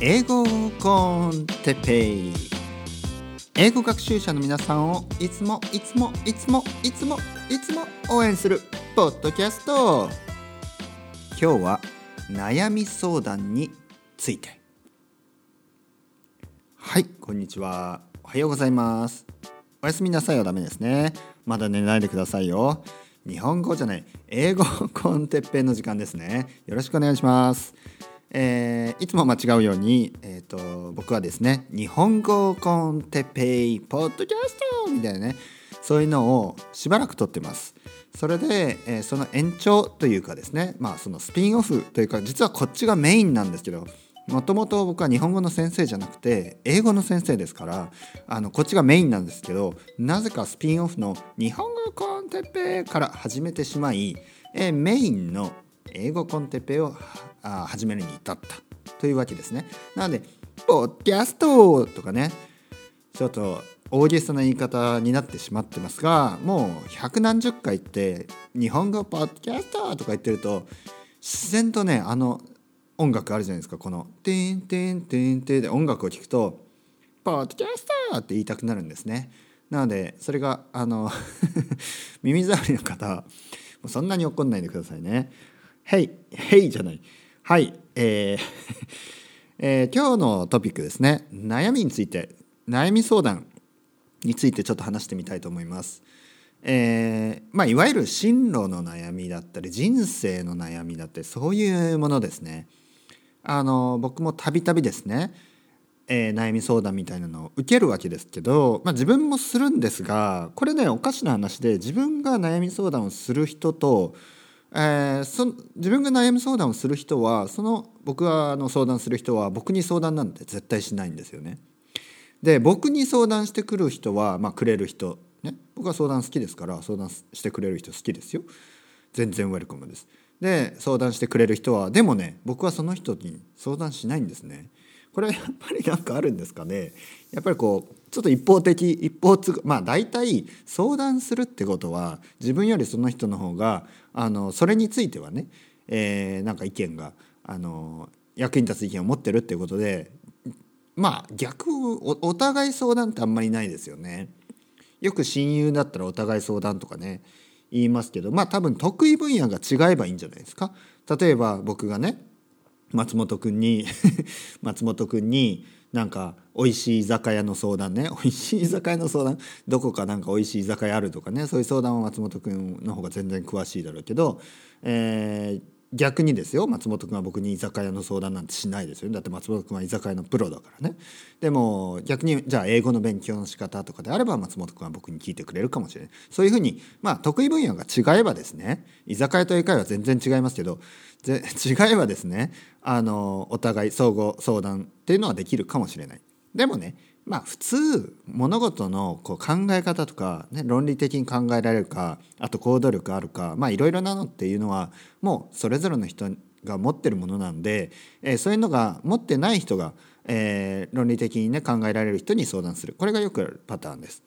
英語コンテペイ。英語学習者の皆さんをいつもいつもいつもいつもいつも応援するポッドキャスト。今日は悩み相談について。はいこんにちは。おはようございます。おやすみなさいはダメですね。まだ寝ないでくださいよ。日本語じゃない。英語コンテッペイの時間ですね。よろしくお願いします。えー、いつも間違うように、えーと、僕はですね日本語コンテペイポッドキャストみたいなねそういうのをしばらく撮ってます。それで、えー、その延長というかですねまあそのスピンオフというか実はこっちがメインなんですけどもともと僕は日本語の先生じゃなくて英語の先生ですからあのこっちがメインなんですけどなぜかスピンオフの日本語コンテッペから始めてしまい、えー、メインの英語コンテペを始めるに至ったというわけですね。なので「ポッキャスト!」とかねちょっと大げさな言い方になってしまってますがもう百何十回って日本語ポッキャストとか言ってると自然とねあの音楽あるじゃないですかこの「てんてんてんてん」で音楽を聴くと「ポッドキャスト!」って言いたくなるんですね。なのでそれがあの 耳障りの方そんなに怒んないでくださいね。へい、へいじゃない。はい、えー えー、今日のトピックですね。悩みについて、悩み相談についてちょっと話してみたいと思います。えー、まあいわゆる進路の悩みだったり人生の悩みだったりそういうものですね。あの僕もたびたびですね、えー、悩み相談みたいなのを受けるわけですけど、まあ、自分もするんですがこれねおかしな話で自分が悩み相談をする人とえー、そ自分が悩み相談をする人はその僕があの相談する人は僕に相談なんて絶対しないんですよね。で僕に相談してくる人は、まあ、くれる人、ね、僕は相談好きですから相談してくれる人好きですよ。全然ウェルカムです。で相談してくれる人はでもね僕はその人に相談しないんですね。これはやっぱり何かあるんですかね。やっぱりこうちょっと一方的一方つまあ大体相談するってことは自分よりその人の方があのそれについてはね、えー、なんか意見があの役に立つ意見を持ってるっていうことでまあ逆おお互い相談ってあんまりないですよね。よく親友だったらお互い相談とかね言いますけどまあ多分得意分野が違えばいいんじゃないですか。例えば僕がね松本君に 松本君になんか美味しい居酒屋の相談ね。美味しい居酒屋の相談。どこかなんか美味しい居酒屋あるとかね。そういう相談は松本君の方が全然詳しいだろうけど、えー、逆にですよ。松本君は僕に居酒屋の相談なんてしないですよだって松本君は居酒屋のプロだからね。でも逆にじゃあ英語の勉強の仕方とかであれば松本君は僕に聞いてくれるかもしれない。そういうふうにまあ得意分野が違えばですね居酒屋と英会話は全然違いますけどぜ 違えばですねあのお互い相互相談っていうのはできるかもしれない。でもねまあ普通物事のこう考え方とか、ね、論理的に考えられるかあと行動力あるかまあいろいろなのっていうのはもうそれぞれの人が持ってるものなんで、えー、そういうのが持ってない人が、えー、論理的にね考えられる人に相談するこれがよくあるパターンです。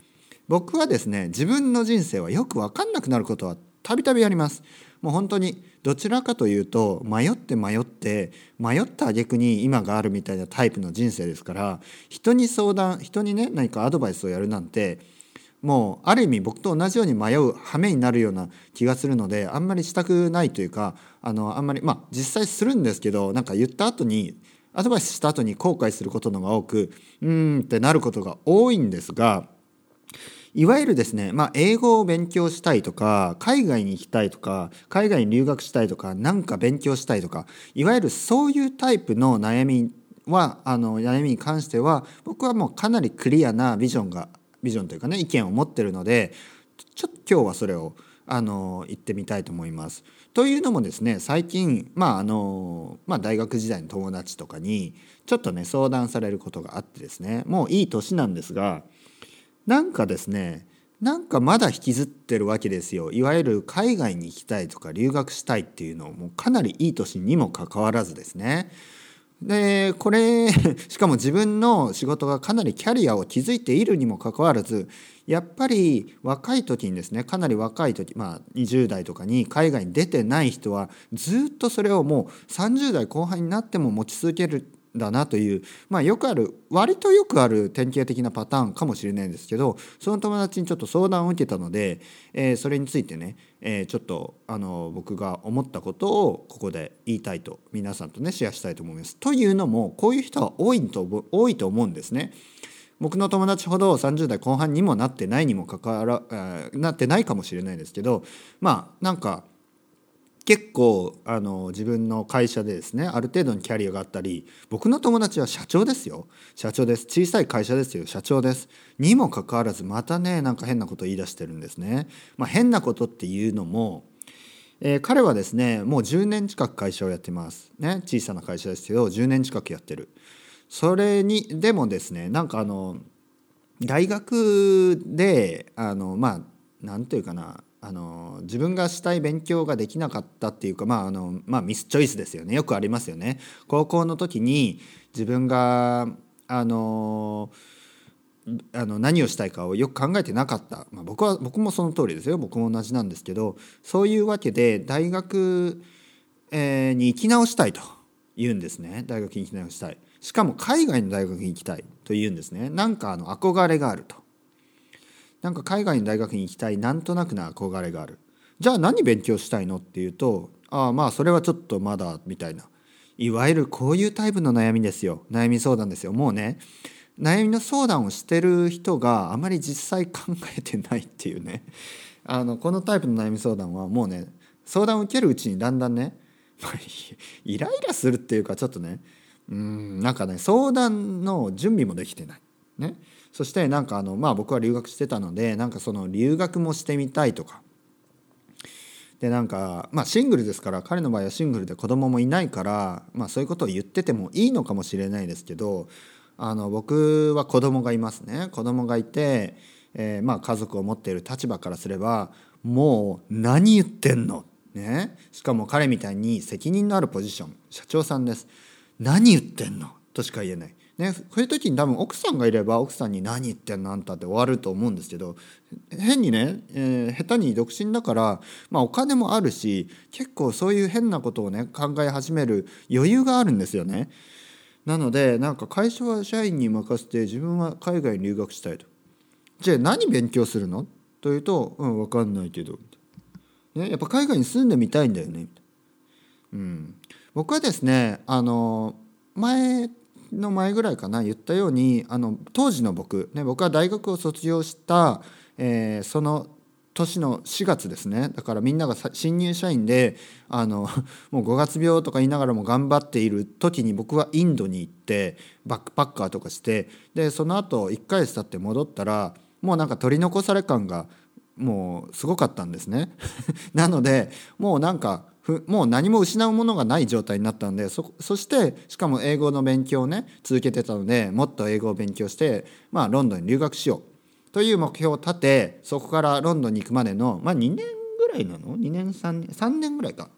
僕はですね自分の人生はよく分かんなくなることはたびたびあります。もう本当にどちらかというと迷って迷って迷った挙句に今があるみたいなタイプの人生ですから人に相談人にね何かアドバイスをやるなんてもうある意味僕と同じように迷う羽目になるような気がするのであんまりしたくないというかあのあんまりまあ実際するんですけどなんか言った後にアドバイスした後に後悔することのが多くうーんってなることが多いんですがいわゆるですね、まあ、英語を勉強したいとか海外に行きたいとか海外に留学したいとか何か勉強したいとかいわゆるそういうタイプの悩みはあの悩みに関しては僕はもうかなりクリアなビジョンがビジョンというかね意見を持ってるのでちょっと今日はそれをあの言ってみたいと思います。というのもですね最近、まああのまあ、大学時代の友達とかにちょっとね相談されることがあってですねもういい年なんですがなんかですねなんかまだ引きずってるわけですよ。いわゆる海外に行きたいとか留学したいっていうのをもかなりいい年にもかかわらずですね。でこれ しかも自分の仕事がかなりキャリアを築いているにもかかわらずやっぱり若い時にですねかなり若い時まあ20代とかに海外に出てない人はずっとそれをもう30代後半になっても持ち続けるだなという、まあ、よくある割とよくある典型的なパターンかもしれないんですけどその友達にちょっと相談を受けたので、えー、それについてね、えー、ちょっとあの僕が思ったことをここで言いたいと皆さんとねシェアしたいと思います。というのもこういう人は多いと多いと思うんですね。僕の友達ほど30代後半にもなってないにもかかわら、えー、なってないかもしれないですけどまあなんか結構あの自分の会社でですねある程度のキャリアがあったり僕の友達は社長ですよ。社長です。小さい会社ですよ。社長です。にもかかわらずまたねなんか変なこと言い出してるんですね、まあ、変なことっていうのも、えー、彼はですねもう10年近く会社をやってます。ね小さな会社ですけど10年近くやってる。それにでもですねなんかあの大学であのまあ何て言うかなあの自分がしたい勉強ができなかったっていうかまああの、まあ、ミスチョイスですよね。よくありますよね。高校の時に自分があのあの何をしたいかをよく考えてなかった、まあ、僕は僕もその通りですよ。僕も同じなんですけどそういうわけで大学、えー、に行き直したいと言うんですね。大学に行き直したい。しかも海外の大学に行きたいと言うんですね。なんかあの憧れがあると。なんか海外の大学に行きたいなんとなくな憧れがある。じゃあ何勉強したいのっていうとああまあそれはちょっとまだみたいな。いわゆるこういうタイプの悩みですよ。悩み相談ですよ。もうね悩みの相談をしてる人があまり実際考えてないっていうね。あのこのタイプの悩み相談はもうね相談を受けるうちにだんだんね イライラするっていうかちょっとねうんなんかね相談の準備もできてない。ね、そしてなんかあのまあ僕は留学してたのでなんかその留学もしてみたいとか。でなんかまあシングルですから彼の場合はシングルで子供もいないからまあそういうことを言っててもいいのかもしれないですけどあの僕は子供がいますね。子供がいて、えー、まあ家族を持っている立場からすればもう何言ってんの？ね。しかも彼みたいに責任のあるポジション社長さんです。何言ってんの？としか言えない。ね、こういう時に多分奥さんがいれば奥さんに「何言ってんのあんた」って終わると思うんですけど変にね、えー、下手に独身だから、まあ、お金もあるし結構そういう変なことをね考え始める余裕があるんですよね。なのでなんか会社は社員に任せて自分は海外に留学したいと。じゃあ何勉強するの？というと「うん分かんないけど」ね、やっぱ海外に住んでみたいんだよね。うん、僕はですねあの前の前ぐらいかな言ったようにあの当時の僕、ね、僕は大学を卒業した、えー、その年の4月ですねだからみんなが新入社員であの もう5月病とか言いながらも頑張っている時に僕はインドに行ってバックパッカーとかしてでその後1ヶ月経って戻ったらもうなんか取り残され感がもうすごかったんですね。なのでもうなんかもう何も失うものがない状態になったのでそしてしかも英語の勉強をね続けてたのでもっと英語を勉強して、まあ、ロンドンに留学しようという目標を立てそこからロンドンに行くまでの、まあ、2年ぐらいなの？2年3年3年ぐらいか。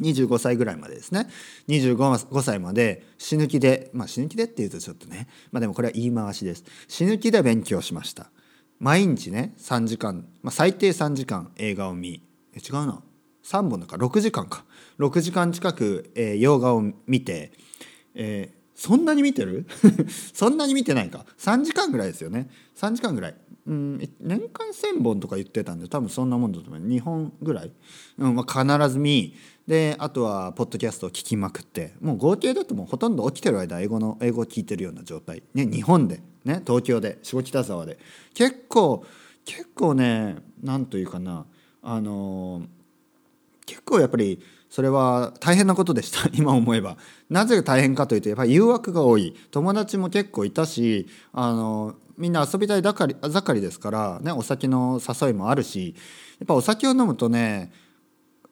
25歳ぐらいまでですね。25歳まで死ぬ気でまあ死ぬ気でっていうとちょっとねまあでもこれは言い回しです。死ぬ気で勉強しました。毎日ね3時間、まあ、最低3時間映画を見。え違うな。3本だから6時間か。6時間近く、えー、洋画を見て、えー、そんなに見てる？そんなに見てないか。3時間ぐらいですよね。3時間ぐらい。うん年間1,000本とか言ってたんで多分そんなもんだと思う。2本ぐらい、うんまあ、必ず見。であとはポッドキャストを聞きまくって。もう合計だともうほとんど起きてる間英語の英語を聞いてるような状態。ね日本で。ね東京で。下北沢で。結構結構ねなんというかな。あのー結構やっぱりそれは大変なことでした 今思えば。なぜ大変かというとやっぱり誘惑が多い。友達も結構いたしあのみんな遊びたい盛り盛りですから、ね、お酒の誘いもあるしやっぱお酒を飲むとね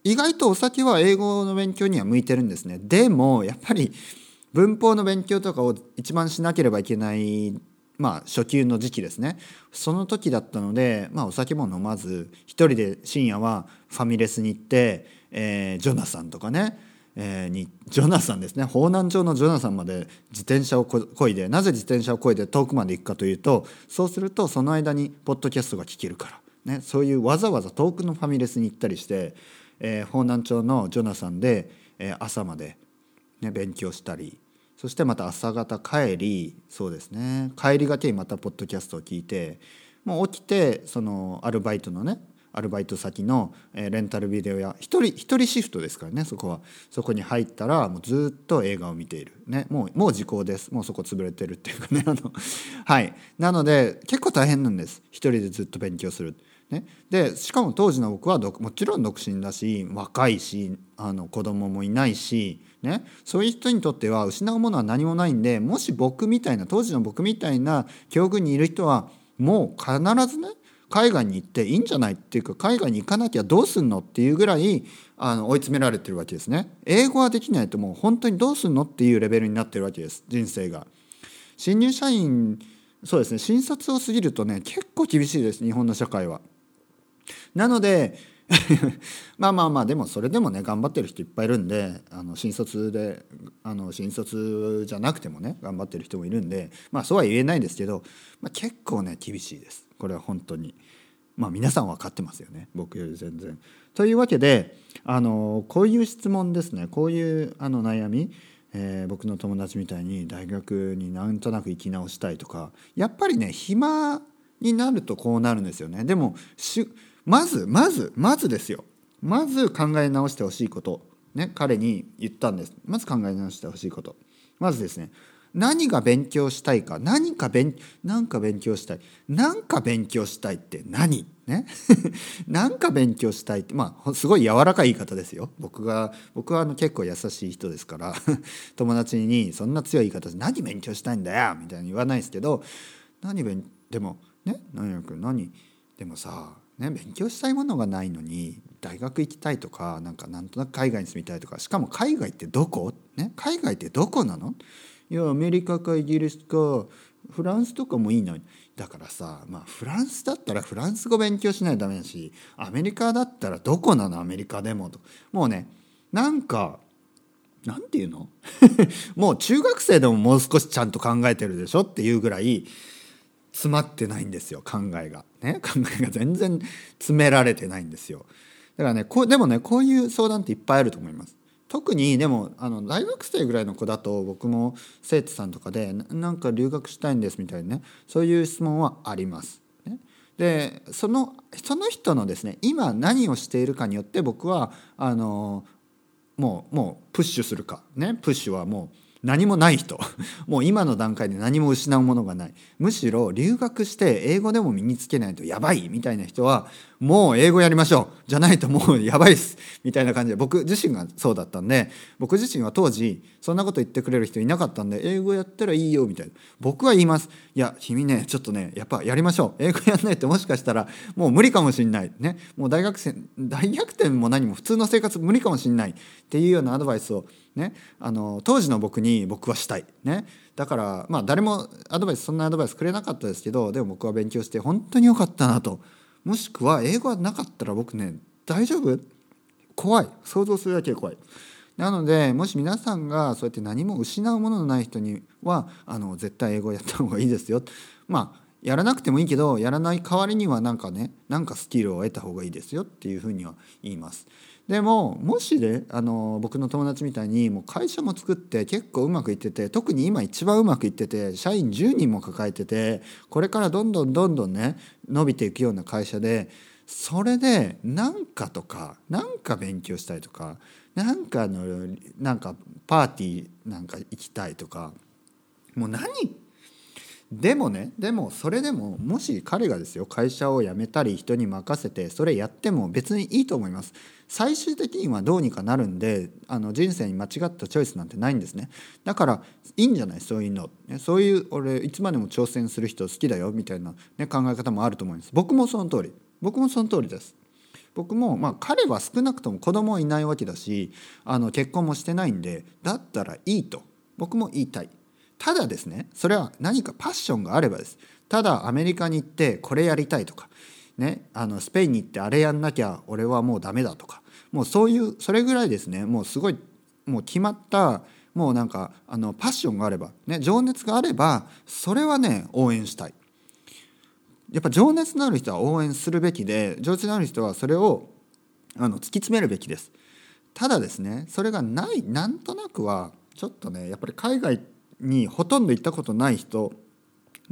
意外とお酒は英語の勉強には向いてるんですね。でもやっぱり文法の勉強とかを一番しなければいけないまあ初級の時期ですね。その時だったので、まあ、お酒も飲まず一人で深夜はファミレスに行って、えー、ジョナサンとかね、えー、にジョナサンですね。方南町のジョナサンまで自転車をこいでなぜ自転車をこいで遠くまで行くかというとそうするとその間にポッドキャストが聞けるから、ね、そういうわざわざ遠くのファミレスに行ったりして、えー、方南町のジョナサンで、え、朝まで、ね、勉強したりそしてまた朝方帰りそうですね。帰りがけにまたポッドキャストを聞いてもう起きてそのアルバイトのねアルバイト先のレンタルビデオや一人一人シフトですからねそこは。そこに入ったらもうずっと映画を見ている、ね、もうもう時効です。もうそこ潰れてるっていうかねあのはい。なので結構大変なんです。一人でずっと勉強する。ね、でしかも当時の僕はもちろん独身だし若いしあの子供もいないし、ね、そういう人にとっては失うものは何もないんでもし僕みたいな当時の僕みたいな境遇にいる人はもう必ずね海外に行っていいんじゃないっていうか海外に行かなきゃどうすんのっていうぐらいあの追い詰められてるわけですね。英語はできないともう本当にどうすんのっていうレベルになってるわけです人生が。新入社員そうですね新卒を過ぎるとね結構厳しいです日本の社会は。なので まあまあまあでもそれでもね頑張ってる人いっぱいいるんであの新卒であの新卒じゃなくてもね頑張ってる人もいるんでまあそうは言えないですけど、まあ、結構ね厳しいですこれは本当に。まあ皆さん分かってますよね僕より全然。というわけであのこういう質問ですねこういうあの悩みえー、僕の友達みたいに大学になんとなく行き直したいとかやっぱりね暇になるとこうなるんですよねでもまずまずまずですよ。まず考え直してほしいこと。ね彼に言ったんです。まず考え直してほしいこと。まずですね。何が勉強したいか。何か勉何か勉強したい。何か勉強したいって何？ね？何か勉強したいって。まあすごい柔らかい言い方ですよ。僕が僕はあの結構優しい人ですから。友達にそんな強い言い方で「何勉強したいんだよ」みたいに言わないですけど。何勉でもね？何やく何？でもさね、勉強したいものがないのに大学行きたいとかなんかなんとなく海外に住みたいとかしかも海外ってどこ、ね、海外ってどこなの？いやアメリカかイギリスかフランスとかもいいのに。だからさまあフランスだったらフランス語勉強しないとダメだしアメリカだったらどこなの？アメリカでもと。もうねなんかなんていうの？もう中学生でももう少しちゃんと考えてるでしょ？っていうぐらい詰まってないんですよ考えが。ね？考えが全然詰められてないんですよ。だからねこうでもねこういう相談っていっぱいあると思います。特にでもあの大学生ぐらいの子だと僕も生徒さんとかでなんか留学したいんですみたいなねそういう質問はあります。ね、でそのその人のですね今何をしているかによって僕はあのもうもうプッシュするかね？プッシュはもう何もない人。もう今の段階で何も失うものがない。むしろ留学して英語でも身につけないとやばい。みたいな人はもう英語やりましょう。じゃないともうやばいっす。みたいな感じで僕自身がそうだったんで僕自身は当時そんなこと言ってくれる人いなかったんで英語やったらいいよ。みたいな。僕は言います。いや君ねちょっとねやっぱやりましょう。英語やんないともしかしたらもう無理かもしんない。ね。もう大学生大逆転も何も普通の生活無理かもしんない。っていうようなアドバイスをねあの当時の僕に僕はしたいねだからまあ誰もアドバイスそんなアドバイスくれなかったですけどでも僕は勉強して本当に良かったなと。もしくは英語がなかったら僕ね大丈夫？怖い想像するだけで怖い。なのでもし皆さんがそうやって何も失うもののない人にはあの絶対英語やった方がいいですよ。まあやらなくてもいいけどやらない代わりには何かね何かスキルを得た方がいいですよっていうふうには言います。でももしねあの僕の友達みたいにもう会社も作って結構うまくいってて特に今一番うまくいってて社員10人も抱えててこれからどんどんどんどんね伸びていくような会社でそれで何かとか何か勉強したいとか何かのなんかパーティーなんか行きたいとかもう何でもねでもそれでももし彼がですよ会社を辞めたり人に任せてそれやっても別にいいと思います。最終的にはどうにかなるんであの人生に間違ったチョイスなんてないんですね。だからいいんじゃない？そういうの、ね、そういう俺いつまでも挑戦する人好きだよみたいな、ね、考え方もあると思います。僕もその通り。僕もその通りです。僕もまあ彼は少なくとも子供いないわけだしあの結婚もしてないんでだったらいいと。僕も言いたい。ただですねそれは何かパッションがあればですただアメリカに行ってこれやりたいとかね、あのスペインに行ってあれやんなきゃ俺はもうダメだとかもうそういうそれぐらいですねもうすごいもう決まったもうなんかあのパッションがあれば、ね、情熱があればそれはね応援したい。やっぱ情熱のある人は応援するべきで情熱のある人はそれをあの突き詰めるべきです。ただですねそれがないなんとなくはちょっとねやっぱり海外にほとんど行ったことない人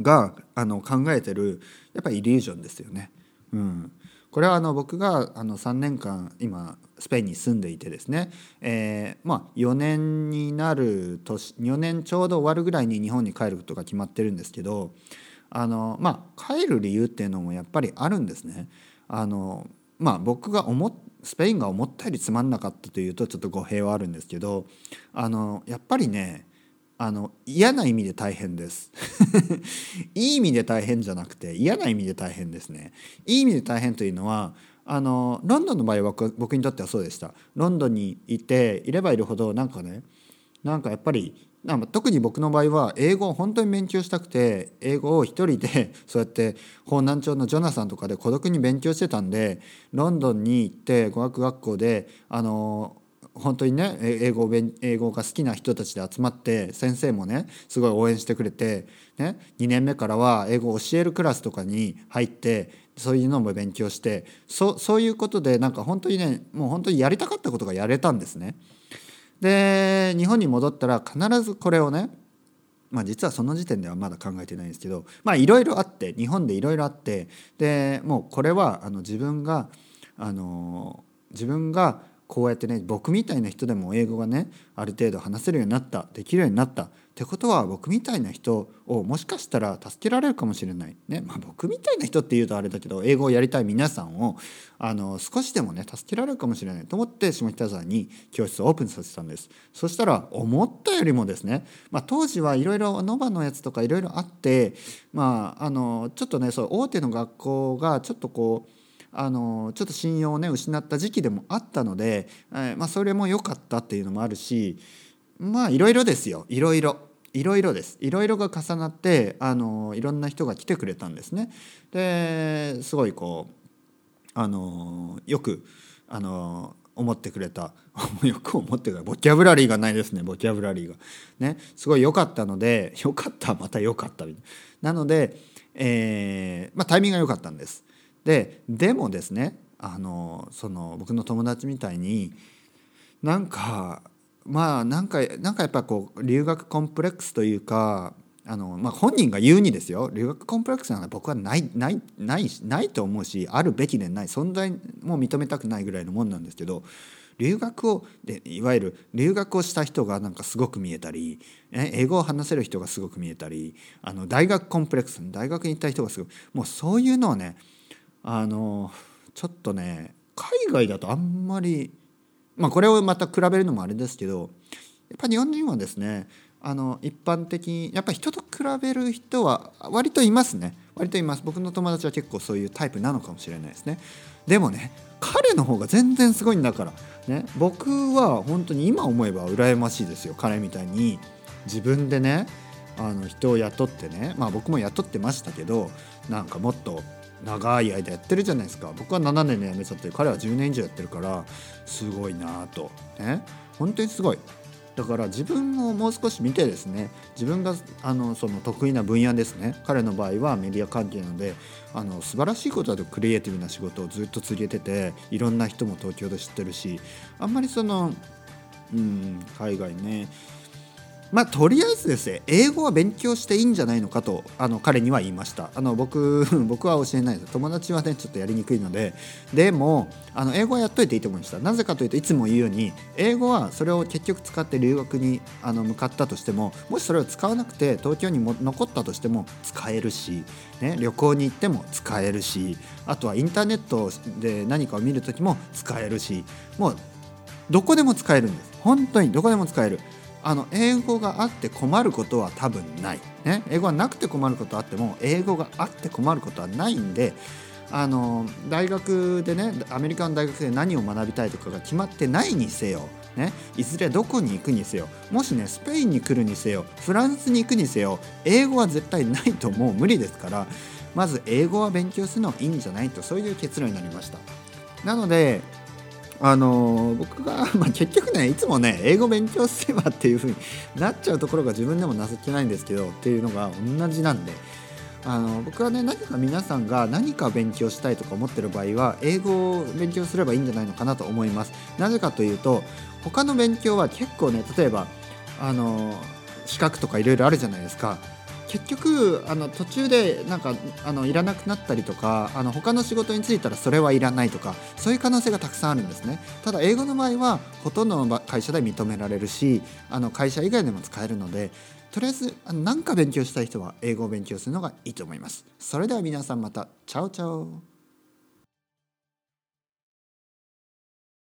があの考えてるやっぱイリュージョンですよね。うん、これはあの僕があの3年間今スペインに住んでいてですね、えー、まあ4年になる年4年ちょうど終わるぐらいに日本に帰ることが決まってるんですけどあのまあ帰る理由っていうのもやっぱりあるんですね。あのまあ僕が思スペインが思ったよりつまんなかったというとちょっと語弊はあるんですけどあのやっぱりねあの嫌な意味で大変です。いい意味で大変じゃなくて嫌な意味で大変ですね。いい意味で大変というのはあのロンドンの場合は僕にとってはそうでした。ロンドンにいていればいるほどなんかねなんかやっぱりなんか特に僕の場合は英語を本当に勉強したくて英語を一人で そうやって方南町のジョナサンとかで孤独に勉強してたんでロンドンに行って語学学校であの本当にね英語英語が好きな人たちで集まって先生もねすごい応援してくれて、ね、2年目からは英語を教えるクラスとかに入ってそういうのも勉強してそそういうことでなんか本当にねもう本当にやりたかったことがやれたんですね。で日本に戻ったら必ずこれをねまあ、実はその時点ではまだ考えてないんですけどまあいろいろあって日本でいろいろあってでもうこれはあの自分があの自分がこうやってね僕みたいな人でも英語がねある程度話せるようになったできるようになったってことは僕みたいな人をもしかしたら助けられるかもしれない。ね、まあ、僕みたいな人っていうとあれだけど英語をやりたい皆さんをあの少しでもね助けられるかもしれない。と思って下北沢に教室をオープンさせたんです。そしたら思ったよりもですね、まあ、当時はいろいろノバのやつとかいろいろあってまああのちょっとねそう大手の学校がちょっとこうあのちょっと信用をね失った時期でもあったので、えー、まあ、それも良かったっていうのもあるしまあいろいろですよいろいろ。いろいろですいろいろが重なってあのいろんな人が来てくれたんですね。ですごいこうあのよくあの思ってくれた よく思ってくれたボキャブラリーがないですねボキャブラリーが。ねすごい良かったので良かったまた良かったみたいな。なので、えーまあ、タイミングが良かったんです。ででもですねあのその僕の友達みたいになんかまあなんかなんかやっぱこう留学コンプレックスというかあの、まあ、本人が言うにですよ留学コンプレックスなんか僕はないないないないと思うしあるべきでない存在も認めたくないぐらいのもんなんですけど留学をでいわゆる留学をした人がなんかすごく見えたり英語を話せる人がすごく見えたりあの大学コンプレックス大学に行った人がすごくもうそういうのをねあのちょっとね海外だとあんまりまあこれをまた比べるのもあれですけどやっぱ日本人はですねあの一般的にやっぱ人と比べる人は割といますね。割といます。僕の友達は結構そういうタイプなのかもしれないですね。でもね彼の方が全然すごいんだからね僕は本当に今思えば羨ましいですよ。彼みたいに自分でねあの人を雇ってねまあ僕も雇ってましたけどなんかもっと長い間やってるじゃないですか。僕は7年で辞めちゃって彼は10年以上やってるからすごいなと。ね。本当にすごい。だから自分をもう少し見てですね自分があのその得意な分野ですね。彼の場合はメディア関係なのであの素晴らしいことだとクリエイティブな仕事をずっと続けてていろんな人も東京で知ってるしあんまりそのうん海外ねまあとりあえずですね英語は勉強していいんじゃないのかとあの彼には言いました。あの僕 僕は教えないです。友達はねちょっとやりにくいので。でもあの英語はやっといていいと思いました。なぜかというといつも言うように英語はそれを結局使って留学にあの向かったとしてももしそれを使わなくて東京にも残ったとしても使えるし、ね、旅行に行っても使えるしあとはインターネットで何かを見る時も使えるしもうどこでも使えるんです。本当にどこでも使える。あの英語があって困ることは多分ない、ね、英語はなくて困ることあっても英語があって困ることはないんであの大学でねアメリカの大学で何を学びたいとかが決まってないにせよ、ね、いずれどこに行くにせよもしねスペインに来るにせよフランスに行くにせよ英語は絶対ないともう無理ですからまず英語は勉強するのはいいんじゃないとそういう結論になりました。なのであの僕が、まあ、結局ねいつもね英語勉強すればっていう風になっちゃうところが自分でも情けないんですけどっていうのが同じなんであの僕はね何か皆さんが何か勉強したいとか思ってる場合は英語を勉強すればいいんじゃないのかなと思いますなぜかというと他の勉強は結構ね例えばあの資格とかいろいろあるじゃないですか。結局あの途中でなんかあのいらなくなったりとかあの他の仕事に就いたらそれはいらないとかそういう可能性がたくさんあるんですね。ただ英語の場合はほとんどの会社で認められるしあの会社以外でも使えるのでとりあえず何か勉強したい人は英語を勉強するのがいいと思います。それでは皆さんまた。チャオチャオ。